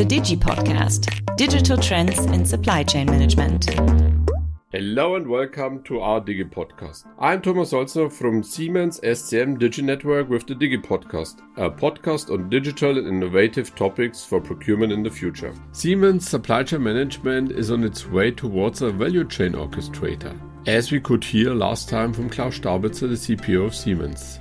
the Digi Podcast Digital Trends in Supply Chain Management. Hello and welcome to our Digi Podcast. I'm Thomas Holzer from Siemens SCM Digi Network with the Digi Podcast, a podcast on digital and innovative topics for procurement in the future. Siemens Supply Chain Management is on its way towards a value chain orchestrator, as we could hear last time from Klaus Staubitzer, the CPO of Siemens.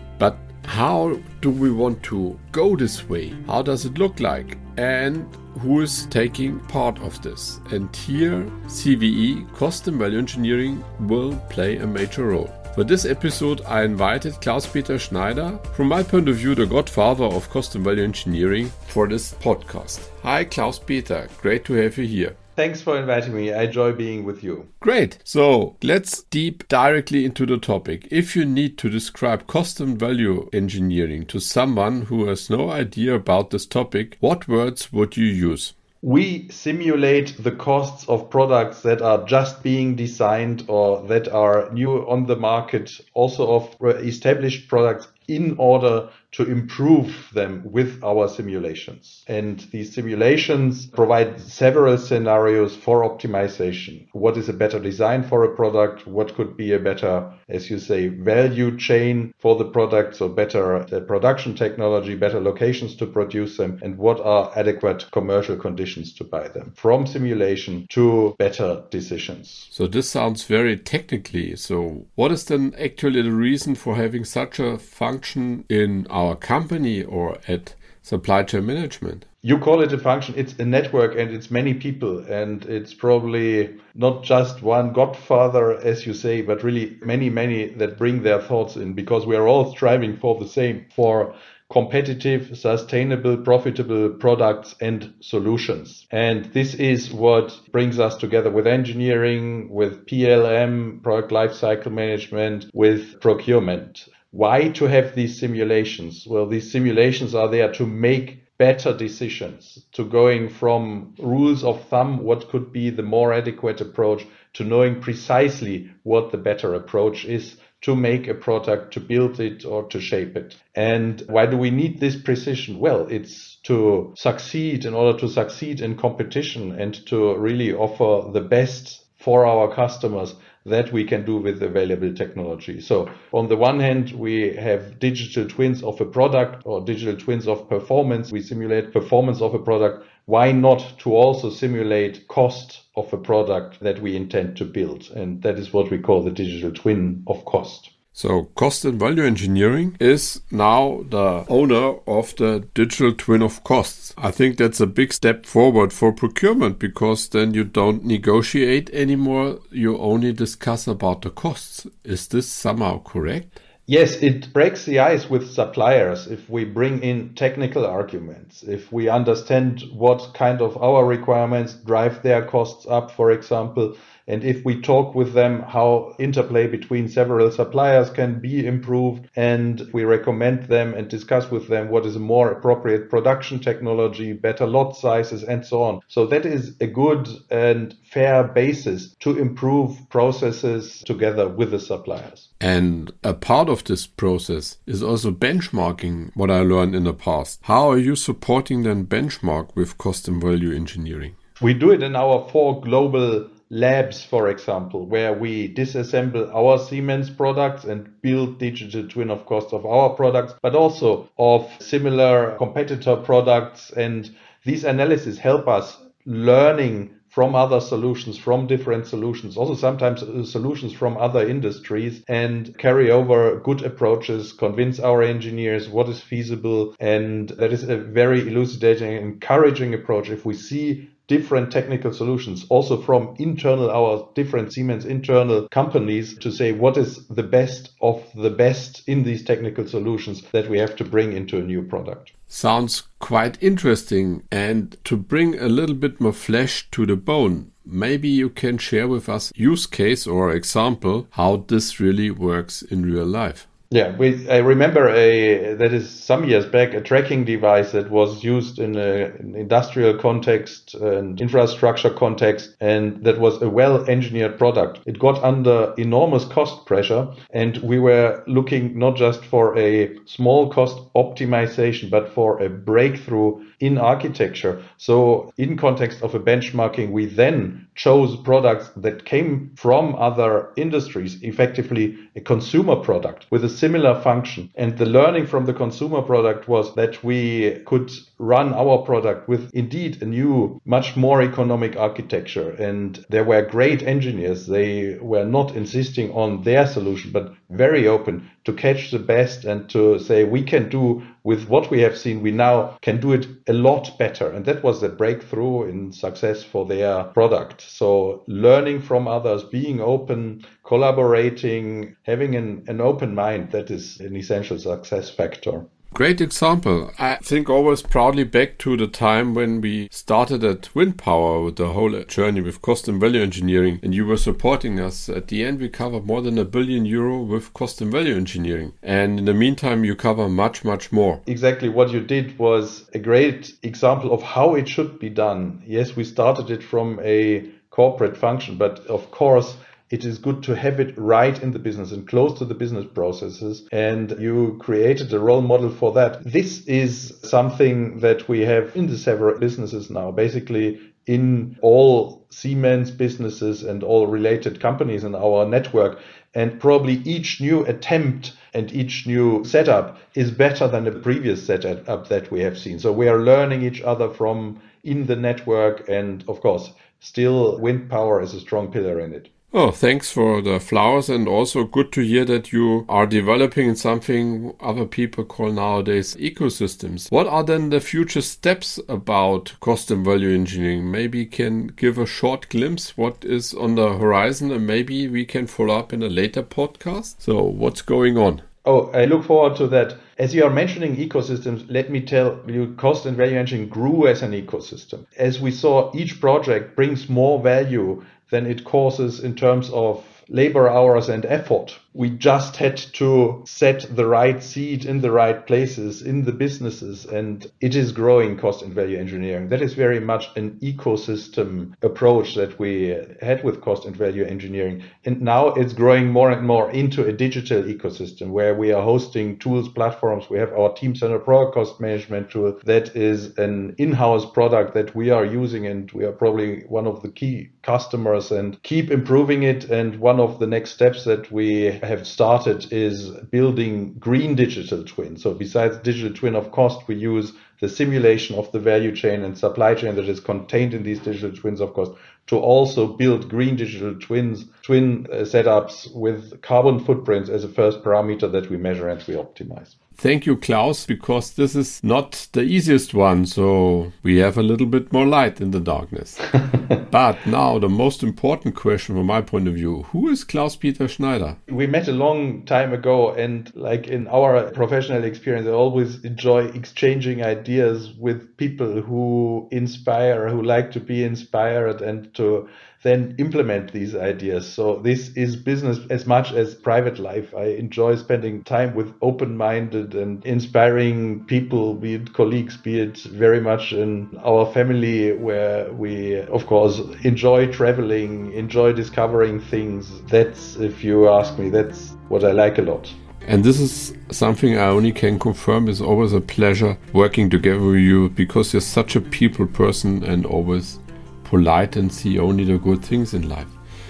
How do we want to go this way? How does it look like? And who is taking part of this? And here, CVE, Cost and Value Engineering, will play a major role. For this episode, I invited Klaus Peter Schneider, from my point of view, the godfather of cost and value engineering, for this podcast. Hi, Klaus Peter. Great to have you here. Thanks for inviting me. I enjoy being with you. Great. So let's deep directly into the topic. If you need to describe and value engineering to someone who has no idea about this topic, what words would you use? We simulate the costs of products that are just being designed or that are new on the market, also of established products in order to improve them with our simulations. And these simulations provide several scenarios for optimization. What is a better design for a product? What could be a better, as you say, value chain for the product? So better uh, production technology, better locations to produce them, and what are adequate commercial conditions to buy them from simulation to better decisions. So this sounds very technically. So what is then actually the reason for having such a function in our company or at supply chain management? You call it a function, it's a network and it's many people. And it's probably not just one godfather, as you say, but really many, many that bring their thoughts in because we are all striving for the same, for competitive, sustainable, profitable products and solutions. And this is what brings us together with engineering, with PLM, product lifecycle management, with procurement. Why to have these simulations? Well, these simulations are there to make better decisions, to going from rules of thumb, what could be the more adequate approach, to knowing precisely what the better approach is to make a product, to build it or to shape it. And why do we need this precision? Well, it's to succeed in order to succeed in competition and to really offer the best for our customers that we can do with available technology. So on the one hand, we have digital twins of a product or digital twins of performance. We simulate performance of a product. Why not to also simulate cost of a product that we intend to build? And that is what we call the digital twin of cost. So cost and value engineering is now the owner of the digital twin of costs. I think that's a big step forward for procurement because then you don't negotiate anymore. You only discuss about the costs. Is this somehow correct? Yes, it breaks the ice with suppliers if we bring in technical arguments, if we understand what kind of our requirements drive their costs up, for example, and if we talk with them how interplay between several suppliers can be improved and we recommend them and discuss with them what is a more appropriate production technology, better lot sizes and so on. So that is a good and fair basis to improve processes together with the suppliers. And a part of this process is also benchmarking what I learned in the past. How are you supporting then benchmark with cost and value engineering? We do it in our four global labs, for example, where we disassemble our Siemens products and build digital twin of cost of our products, but also of similar competitor products. And these analyses help us learning from other solutions, from different solutions, also sometimes uh, solutions from other industries and carry over good approaches, convince our engineers what is feasible. And that is a very elucidating, encouraging approach. If we see different technical solutions, also from internal, our different Siemens internal companies to say what is the best of the best in these technical solutions that we have to bring into a new product. Sounds quite interesting. And to bring a little bit more flesh to the bone, maybe you can share with us use case or example how this really works in real life. Yeah, we, I remember a that is some years back a tracking device that was used in an industrial context and infrastructure context, and that was a well-engineered product. It got under enormous cost pressure, and we were looking not just for a small cost optimization, but for a breakthrough in architecture. So, in context of a benchmarking, we then chose products that came from other industries, effectively a consumer product with a similar function. And the learning from the consumer product was that we could run our product with indeed a new, much more economic architecture. And there were great engineers. They were not insisting on their solution, but very open to catch the best and to say, we can do with what we have seen, we now can do it a lot better. And that was a breakthrough in success for their product. So learning from others, being open, collaborating, having an, an open mind, that is an essential success factor. Great example. I think always proudly back to the time when we started at Wind Power with the whole journey with cost and value engineering, and you were supporting us. At the end, we covered more than a billion euro with cost and value engineering. And in the meantime, you cover much, much more. Exactly. What you did was a great example of how it should be done. Yes, we started it from a corporate function, but of course, it is good to have it right in the business and close to the business processes. And you created a role model for that. This is something that we have in the several businesses now. Basically, in all Siemens businesses and all related companies in our network. And probably each new attempt and each new setup is better than the previous setup that we have seen. So we are learning each other from in the network. And of course, still wind power is a strong pillar in it. Oh, thanks for the flowers and also good to hear that you are developing something other people call nowadays ecosystems. What are then the future steps about cost and value engineering? Maybe can give a short glimpse what is on the horizon and maybe we can follow up in a later podcast. So what's going on? Oh, I look forward to that. As you are mentioning ecosystems, let me tell you, cost and value engineering grew as an ecosystem. As we saw, each project brings more value than it causes in terms of labor hours and effort we just had to set the right seed in the right places in the businesses and it is growing cost and value engineering. That is very much an ecosystem approach that we had with cost and value engineering and now it's growing more and more into a digital ecosystem where we are hosting tools platforms. We have our Teamcenter product cost management tool that is an in-house product that we are using and we are probably one of the key customers and keep improving it and one of the next steps that we have started is building green digital twins. So besides digital twin of cost, we use the simulation of the value chain and supply chain that is contained in these digital twins of course, to also build green digital twins, twin uh, setups with carbon footprints as a first parameter that we measure and we optimize. Thank you, Klaus, because this is not the easiest one. So we have a little bit more light in the darkness. but now, the most important question from my point of view who is Klaus Peter Schneider? We met a long time ago, and like in our professional experience, I always enjoy exchanging ideas with people who inspire, who like to be inspired and to then implement these ideas. So this is business as much as private life. I enjoy spending time with open-minded and inspiring people, be it colleagues, be it very much in our family where we, of course, enjoy traveling, enjoy discovering things. That's, if you ask me, that's what I like a lot. And this is something I only can confirm is always a pleasure working together with you because you're such a people person and always polite and see only the good things in life.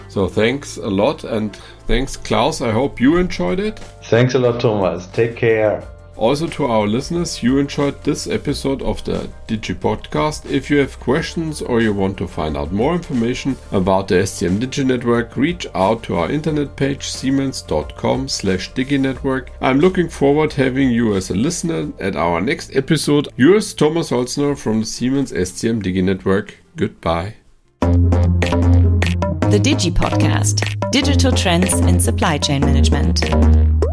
So thanks a lot and thanks Klaus. I hope you enjoyed it. Thanks a lot Thomas. Take care. Also to our listeners, you enjoyed this episode of the Digi Podcast. If you have questions or you want to find out more information about the SCM Digi Network, reach out to our internet page siemens.com slash diginetwork. I'm looking forward having you as a listener at our next episode. Yours Thomas Holzner from the Siemens SCM Digi Network. Goodbye. The Digi Podcast Digital Trends in Supply Chain Management.